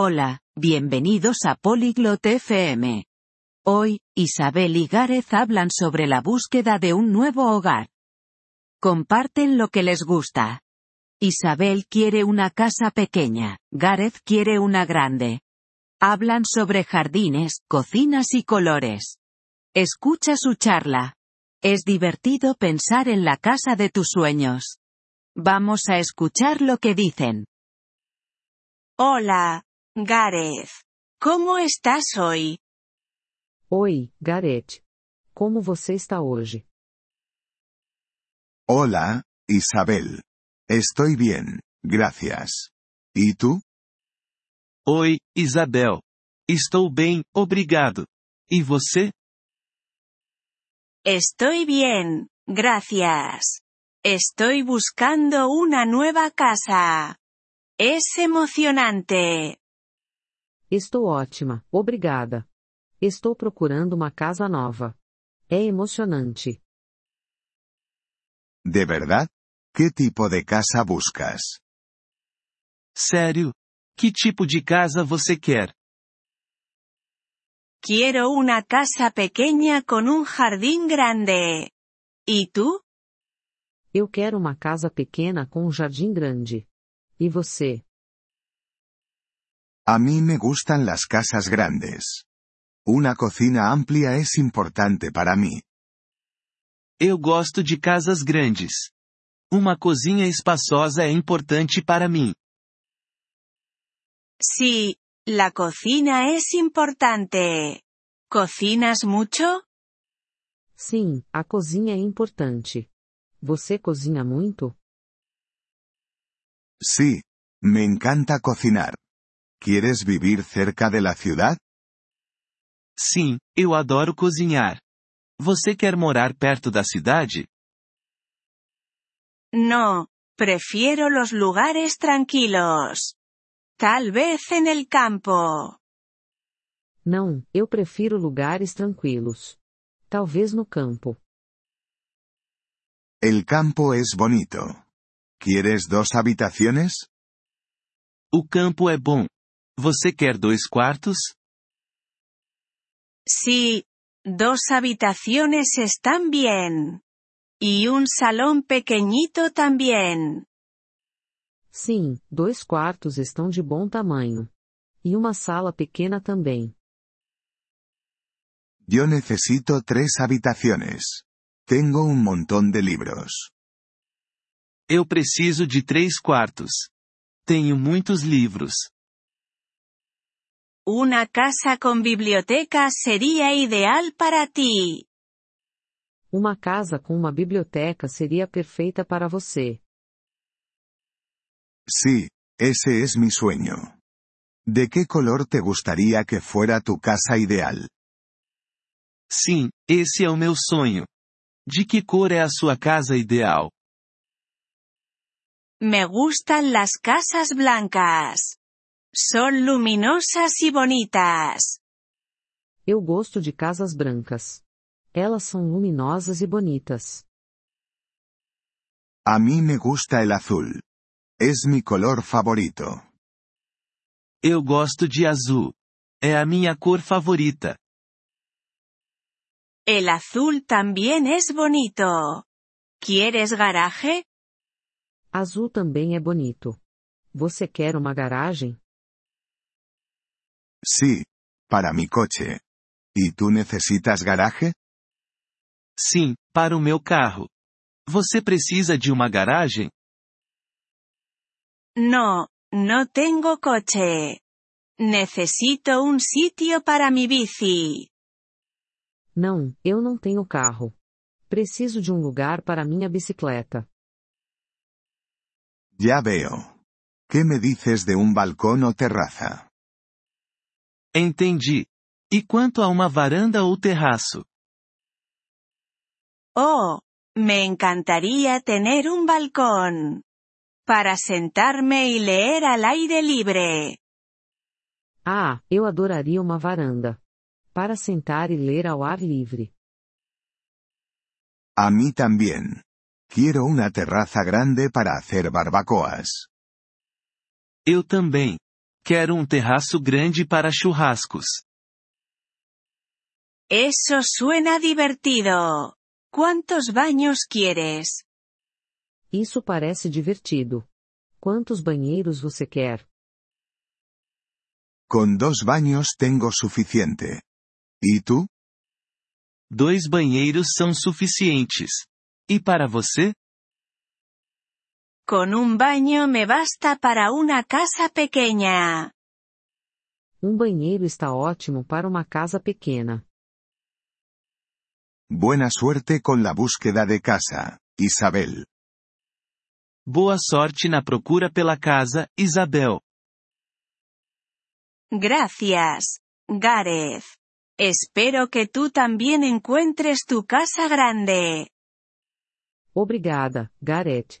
Hola, bienvenidos a Polyglot FM. Hoy, Isabel y Gareth hablan sobre la búsqueda de un nuevo hogar. Comparten lo que les gusta. Isabel quiere una casa pequeña, Gareth quiere una grande. Hablan sobre jardines, cocinas y colores. Escucha su charla. Es divertido pensar en la casa de tus sueños. Vamos a escuchar lo que dicen. Hola, Gareth. Como estás hoy? Oi, Gareth. Como você está hoje? Hola, Isabel. Estoy bien, gracias. ¿Y tú? Oi, Isabel. Estou bem, obrigado. E você? Estoy bien, gracias. Estoy buscando una nueva casa. Es emocionante. Estou ótima, obrigada. Estou procurando uma casa nova. É emocionante. ¿De verdad? ¿Qué tipo de casa buscas? Sério? Que tipo de casa você quer? Quiero una casa pequeña con un jardín grande. ¿Y tú? Eu quero uma casa pequena com um jardim grande. E você? A mí me gustan las casas grandes. Una cocina amplia es importante para mí. Eu gosto de casas grandes. Uma cozinha espaçosa é importante para mim. Sí, la cocina es importante. ¿Cocinas mucho? Sim, a cozinha é importante. Você cozinha muito? Sí, me encanta cocinar. ¿Quieres vivir cerca de la ciudad? Sim, eu adoro cozinhar. Você quer morar perto da cidade? No, prefiero los lugares tranquilos. Tal vez en el campo. Não, eu prefiro lugares tranquilos. Talvez no campo. El campo es bonito. ¿Quieres dos habitaciones? O campo é bom. Você quer dois quartos? Sí, dos habitaciones están bien. Y un salón pequeñito también. Sim, dois quartos estão de bom tamanho. E uma sala pequena também. Yo necesito tres habitaciones. Tengo un montón de libros. Eu preciso de três quartos. Tenho muitos livros. Una casa con biblioteca sería ideal para ti. Uma casa com uma biblioteca seria perfeita para você. Sí, ese es mi sueño. ¿De qué color te gustaría que fuera tu casa ideal? Sim, esse é o meu sonho. De que cor é a sua casa ideal? Me gustan las casas blancas. Son luminosas y bonitas. Eu gosto de casas brancas. Elas são luminosas e bonitas. A mí me gusta el azul. Es mi color favorito. Eu gosto de azul. É a minha cor favorita. El azul también es bonito. ¿Quieres garaje? Azul também é bonito. Você quer uma garagem? Sí, para mi coche. ¿Y tú necesitas garaje? Sim, para o meu carro. Você precisa de uma garagem? No, no tengo coche. Necesito un sitio para mi bici. Não, eu não tenho carro. Preciso de um lugar para minha bicicleta. Ya veo. ¿Qué me dices de un balcón o terraza? Entendi. E quanto a uma varanda ou terraço? Oh, me encantaría tener un balcón. Para sentarme y leer al aire libre. Ah, eu adoraria uma varanda. Para sentar e ler ao ar livre. A mí también. Quiero una terraza grande para hacer barbacoas. Eu também. Quero um terraço grande para churrascos. Eso suena divertido. ¿Cuántos baños quieres? Isso parece divertido. Quantos banheiros você quer? Con dos baños tengo suficiente. ¿Y tú? Dois banheiros são suficientes. E para você? Con un baño me basta para una casa pequeña. Um banheiro está ótimo para uma casa pequena. Buena suerte con la búsqueda de casa, Isabel. Boa sorte na procura pela casa, Isabel. Gracias, Gareth. Espero que tú también encuentres tu casa grande. Obrigada, Gareth.